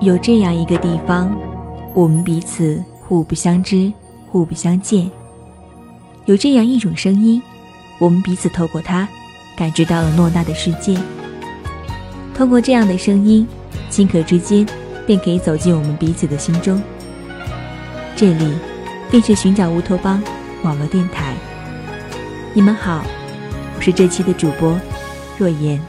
有这样一个地方，我们彼此互不相知，互不相见。有这样一种声音，我们彼此透过它，感知到了诺大的世界。通过这样的声音，顷刻之间便可以走进我们彼此的心中。这里，便是寻找乌托邦网络电台。你们好，我是这期的主播若言。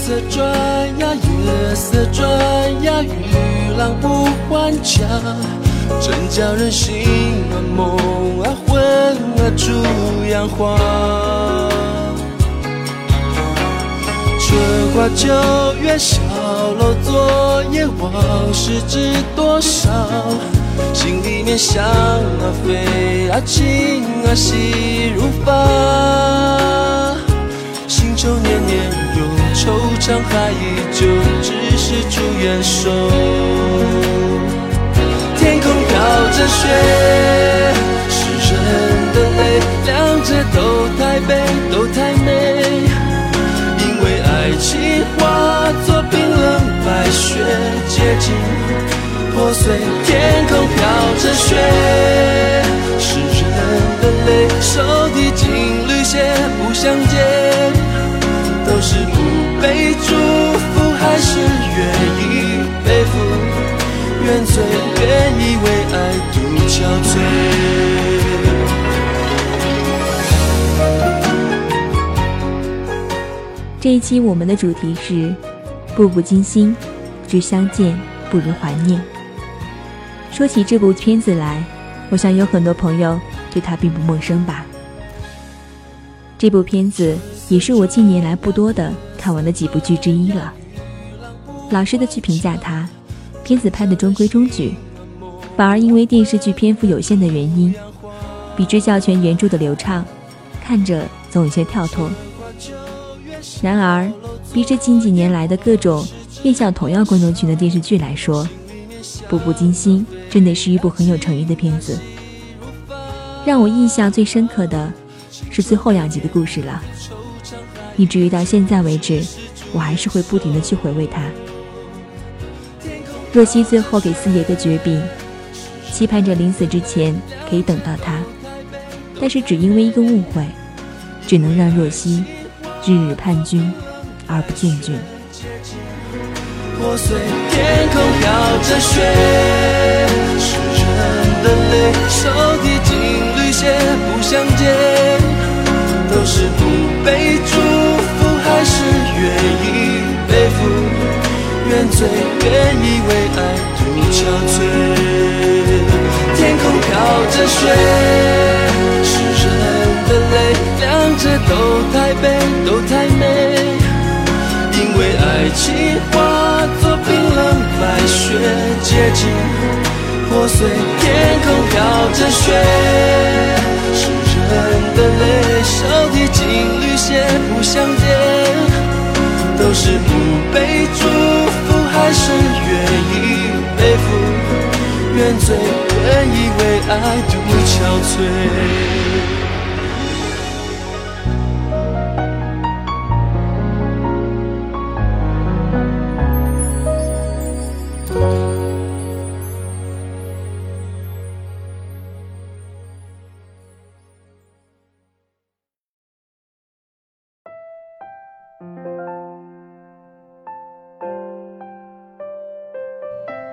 色转呀，月色转呀，与浪不还家，真叫人心啊梦啊魂啊逐样化。春花秋月，小楼昨夜，往事知多少？心里面想啊飞啊情啊细如发，心愁年年有惆怅，还依旧只是朱颜瘦。天空飘着雪，是人的泪，两者都太悲，都太美。因为爱情化作冰冷白雪，结晶。破碎，天空飘着雪，是人的泪，手提金缕鞋不相见，是不被祝福，还是愿意背负？怨罪，愿意为爱独憔悴。这一期我们的主题是“步步惊心，知相见不如怀念”。说起这部片子来，我想有很多朋友对它并不陌生吧。这部片子也是我近年来不多的看完的几部剧之一了。老实的去评价它，片子拍的中规中矩，反而因为电视剧篇幅有限的原因，比之教全原著的流畅，看着总有些跳脱。然而，比之近几年来的各种面向同样观众群的电视剧来说，步步惊心真的是一部很有诚意的片子。让我印象最深刻的是最后两集的故事了，以至于到现在为止，我还是会不停的去回味它。若曦最后给四爷的绝笔，期盼着临死之前可以等到他，但是只因为一个误会，只能让若曦日日盼君而不见君。破碎，天空飘着雪，是人的泪，手提金缕鞋不相见，都是不被祝福，还是愿意背负原罪，愿意为爱独憔悴。天空飘着雪，是人的泪，两者都太悲，都太美。因为爱情化作冰冷白雪，结晶破碎，天空飘着雪，是不被祝福，还是愿意背负愿罪，愿意为爱独憔悴。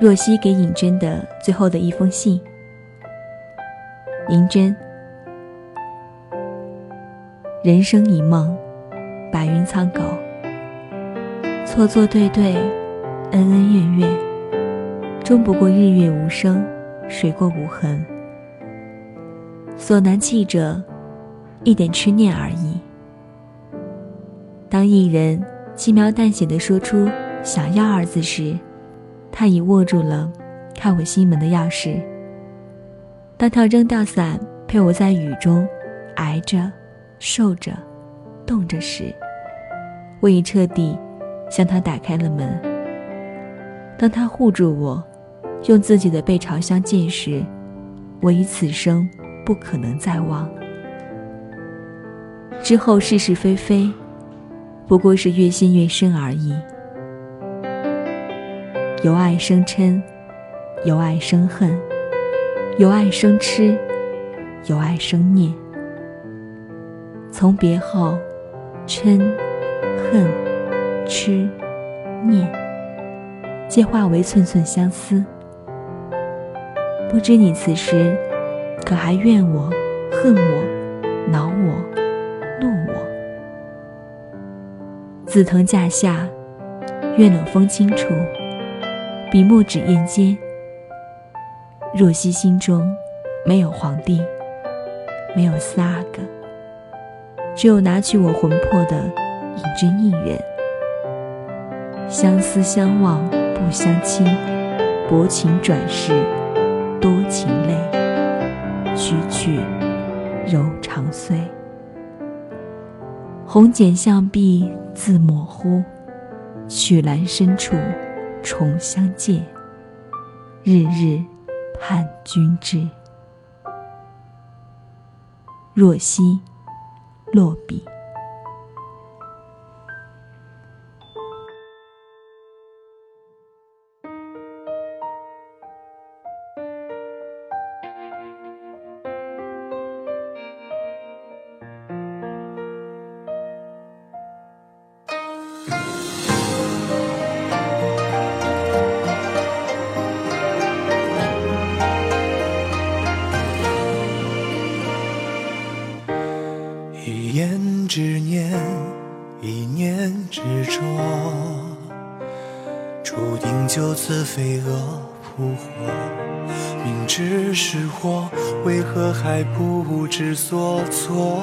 若曦给尹真的最后的一封信。尹真，人生一梦，白云苍狗，错错对对，恩恩怨怨，终不过日月无声，水过无痕。所难弃者，一点痴念而已。当一人轻描淡写的说出“想要”二字时，他已握住了开我心门的钥匙。当他扔掉伞，陪我在雨中挨着、受着、冻着时，我已彻底向他打开了门。当他护住我，用自己的背朝相见时，我已此生不可能再忘。之后是是非非，不过是越陷越深而已。由爱生嗔，由爱生恨，由爱生痴，由爱生念。从别后，嗔、恨、痴、念，皆化为寸寸相思。不知你此时，可还怨我、恨我、恼我、怒我？紫藤架下，月冷风清处，笔墨纸砚间。若曦心中没有皇帝，没有四阿哥，只有拿去我魂魄的一针一人。相思相望不相亲，薄情转世多情泪，曲曲柔肠碎。红笺向壁自模糊，曲栏深处重相见。日日盼君至。若曦，落笔。飞蛾扑火。明知是祸，为何还不知所措？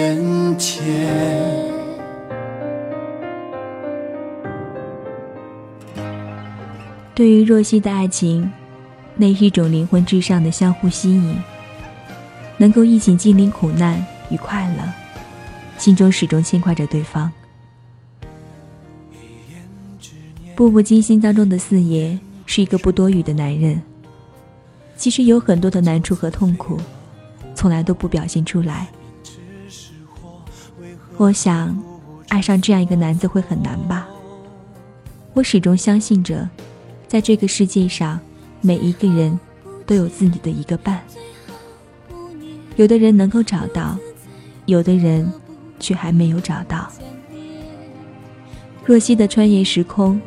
深缘浅。对于若曦的爱情，那是一种灵魂之上的相互吸引，能够一起经历苦难。与快乐，心中始终牵挂着对方。步步惊心当中的四爷是一个不多语的男人，其实有很多的难处和痛苦，从来都不表现出来。我想，爱上这样一个男子会很难吧？我始终相信着，在这个世界上，每一个人都有自己的一个伴，有的人能够找到。有的人，却还没有找到。若曦的穿越时空，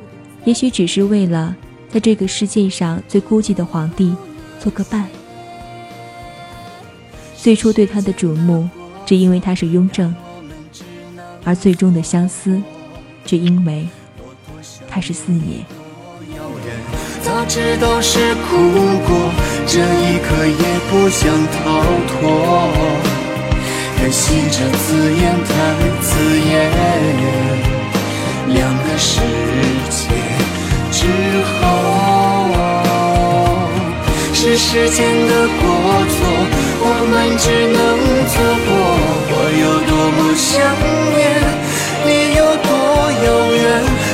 也许只是为了在这个世界上最孤寂的皇帝做个伴。最初对他的瞩目，只因为他是雍正；而最终的相思，只因为他是四爷。早知道是苦果，这一刻也不想逃脱。可惜这字眼太刺眼，两个世界之后，是时间的过错，我们只能错过。我有多么想念，你有多遥远，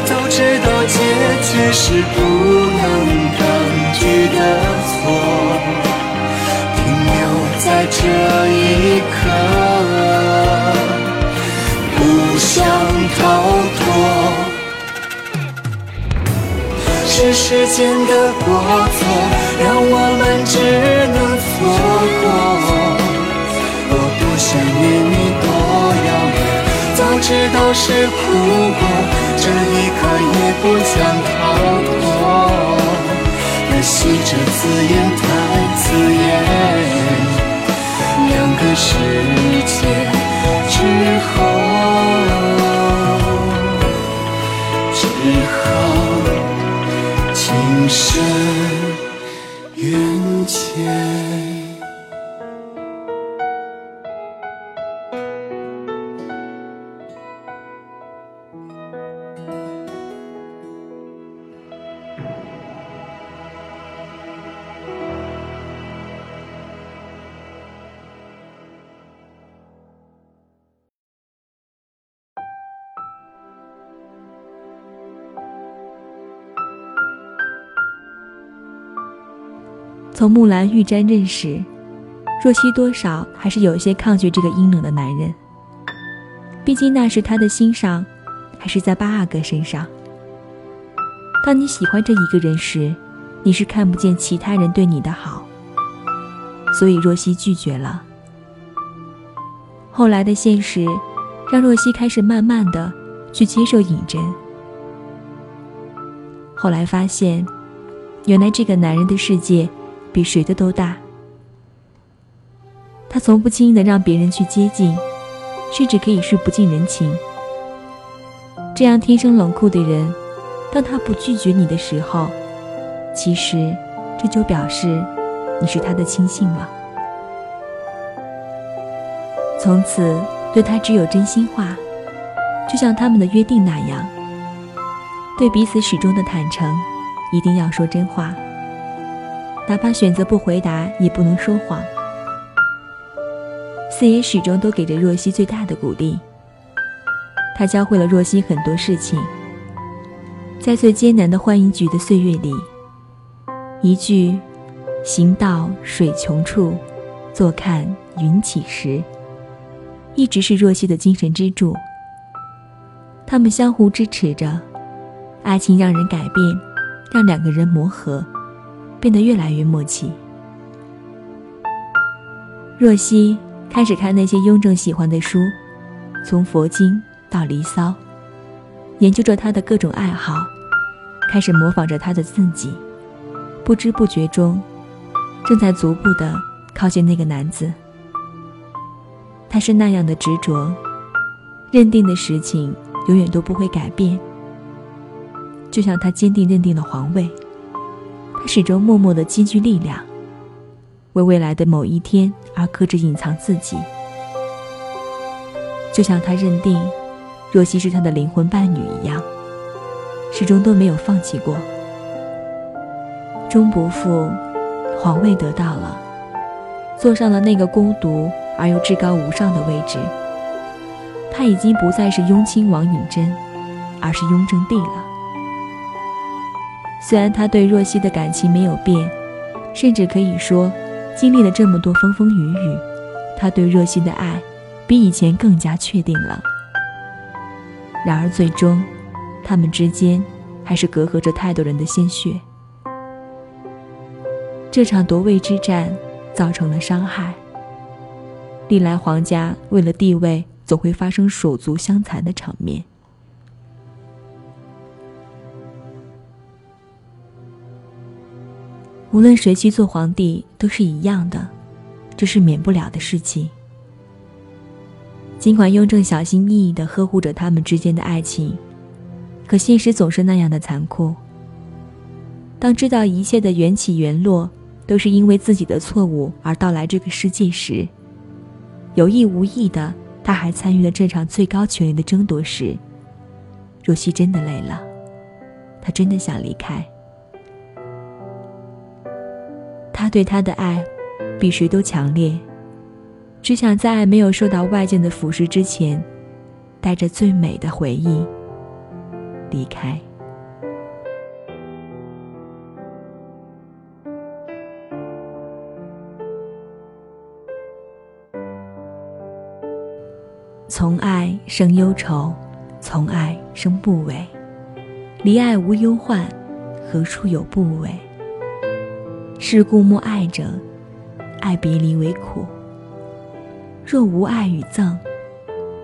早知道结局是不能抗拒的错。停留在这一刻，不想逃脱，是时间的过错，让我们只能错过。想念你多遥远，早知道是苦果，这一刻也不想逃脱。可惜这字眼太刺眼，两个世界之后，从木兰玉簪认识，若曦多少还是有些抗拒这个阴冷的男人。毕竟那时他的心上，还是在八阿哥身上。当你喜欢这一个人时，你是看不见其他人对你的好，所以若曦拒绝了。后来的现实，让若曦开始慢慢的去接受尹真。后来发现，原来这个男人的世界。比谁的都大。他从不轻易的让别人去接近，甚至可以是不近人情。这样天生冷酷的人，当他不拒绝你的时候，其实这就表示你是他的亲信了。从此对他只有真心话，就像他们的约定那样，对彼此始终的坦诚，一定要说真话。哪怕选择不回答，也不能说谎。四爷始终都给着若曦最大的鼓励。他教会了若曦很多事情。在最艰难的欢迎局的岁月里，一句“行到水穷处，坐看云起时”，一直是若曦的精神支柱。他们相互支持着，爱情让人改变，让两个人磨合。变得越来越默契。若曦开始看那些雍正喜欢的书，从佛经到《离骚》，研究着他的各种爱好，开始模仿着他的自己，不知不觉中，正在逐步的靠近那个男子。他是那样的执着，认定的事情永远都不会改变，就像他坚定认定了皇位。他始终默默的积聚力量，为未来的某一天而克制隐藏自己。就像他认定若曦是他的灵魂伴侣一样，始终都没有放弃过。终不负，皇位得到了，坐上了那个孤独而又至高无上的位置。他已经不再是雍亲王允贞，而是雍正帝了。虽然他对若曦的感情没有变，甚至可以说，经历了这么多风风雨雨，他对若曦的爱比以前更加确定了。然而最终，他们之间还是隔阂着太多人的鲜血。这场夺位之战造成了伤害。历来皇家为了地位，总会发生手足相残的场面。无论谁去做皇帝，都是一样的，这是免不了的事情。尽管雍正小心翼翼地呵护着他们之间的爱情，可现实总是那样的残酷。当知道一切的缘起缘落都是因为自己的错误而到来这个世界时，有意无意的，他还参与了这场最高权力的争夺时，若曦真的累了，他真的想离开。他对她的爱，比谁都强烈。只想在爱没有受到外界的腐蚀之前，带着最美的回忆离开。从爱生忧愁，从爱生不违。离爱无忧患，何处有不违？是故莫爱者，爱别离为苦。若无爱与憎，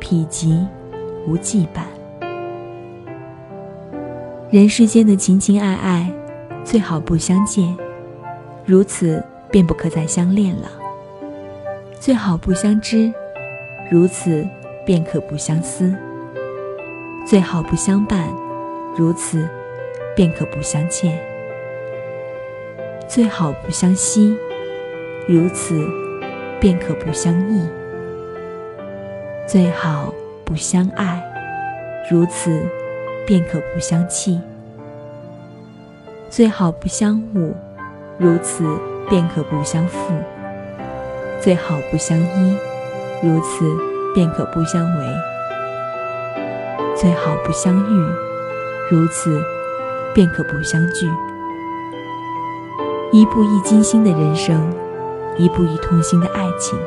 否极无羁绊。人世间的情情爱爱，最好不相见，如此便不可再相恋了；最好不相知，如此便可不相思；最好不相伴，如此便可不相欠；最好不相惜，如此便可不相忆；最好不相爱，如此便可不相弃。最好不相误，如此便可不相负；最好不相依，如此便可不相违；最好不相遇，如此便可不相聚。一步一惊心的人生，一步一痛心的爱情。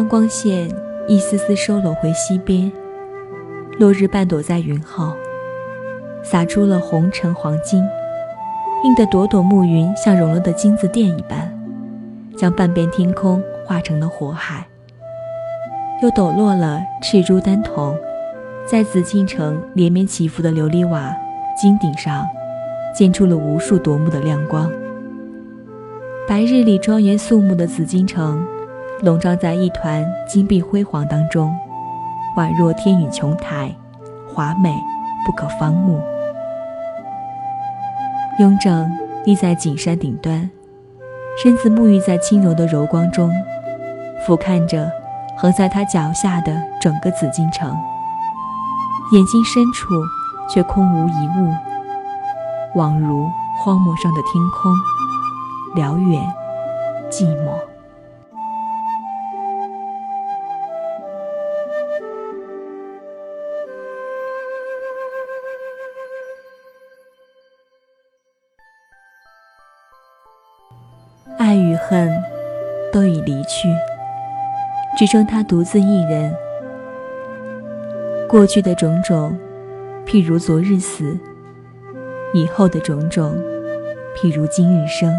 当光线一丝丝收拢回西边，落日半躲在云后，洒出了红橙黄金，映得朵朵暮云像融了的金子钿一般，将半边天空化成了火海。又抖落了赤珠丹瞳，在紫禁城连绵起伏的琉璃瓦金顶上，溅出了无数夺目的亮光。白日里庄严肃穆的紫禁城。笼罩在一团金碧辉煌当中，宛若天宇琼台，华美不可方物。雍正立在景山顶端，身子沐浴在轻柔的柔光中，俯瞰着横在他脚下的整个紫禁城。眼睛深处却空无一物，宛如荒漠上的天空，辽远寂寞。恨都已离去，只剩他独自一人。过去的种种，譬如昨日死；以后的种种，譬如今日生。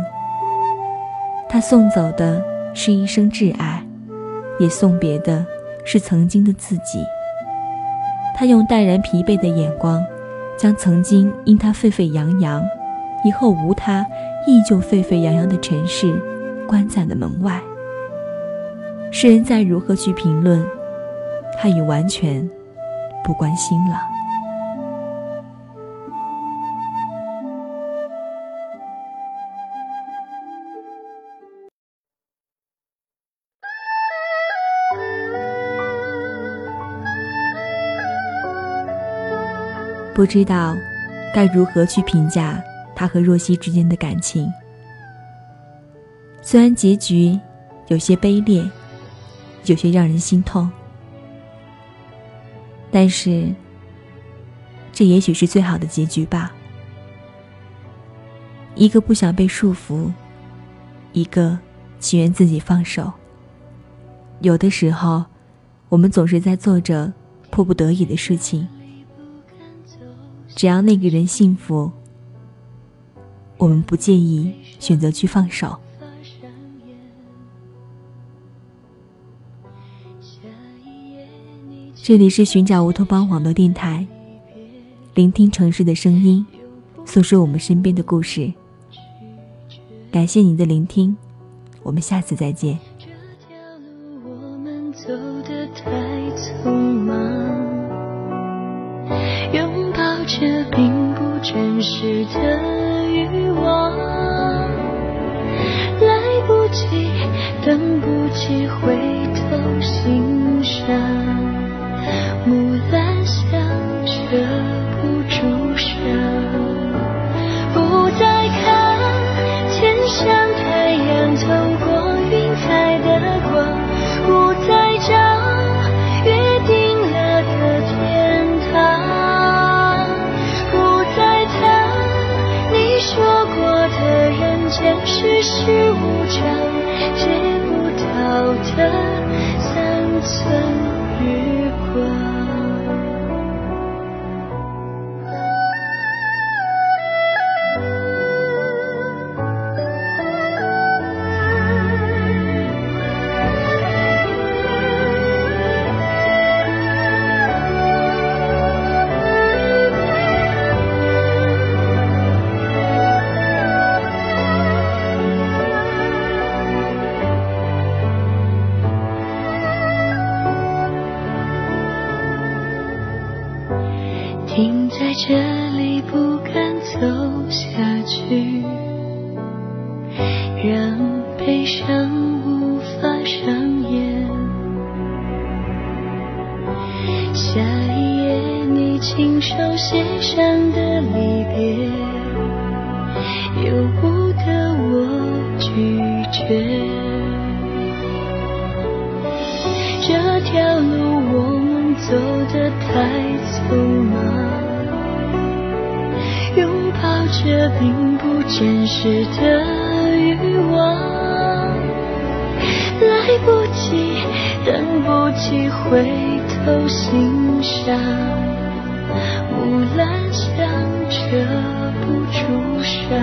他送走的是一生挚爱，也送别的是曾经的自己。他用淡然疲惫的眼光，将曾经因他沸沸扬扬，以后无他。依旧沸沸扬扬的尘世，关在了门外。世人再如何去评论，他已完全不关心了。不知道该如何去评价。他和若曦之间的感情，虽然结局有些卑劣，有些让人心痛，但是这也许是最好的结局吧。一个不想被束缚，一个情愿自己放手。有的时候，我们总是在做着迫不得已的事情，只要那个人幸福。我们不介意选择去放手。这里是寻找乌托邦网络电台，聆听城市的声音，诉说我们身边的故事。感谢您的聆听，我们下次再见。拥抱着并不真实的。欲望，来不及，等不及回前世的欲望，来不及，等不及回头欣赏，木兰香遮不住伤。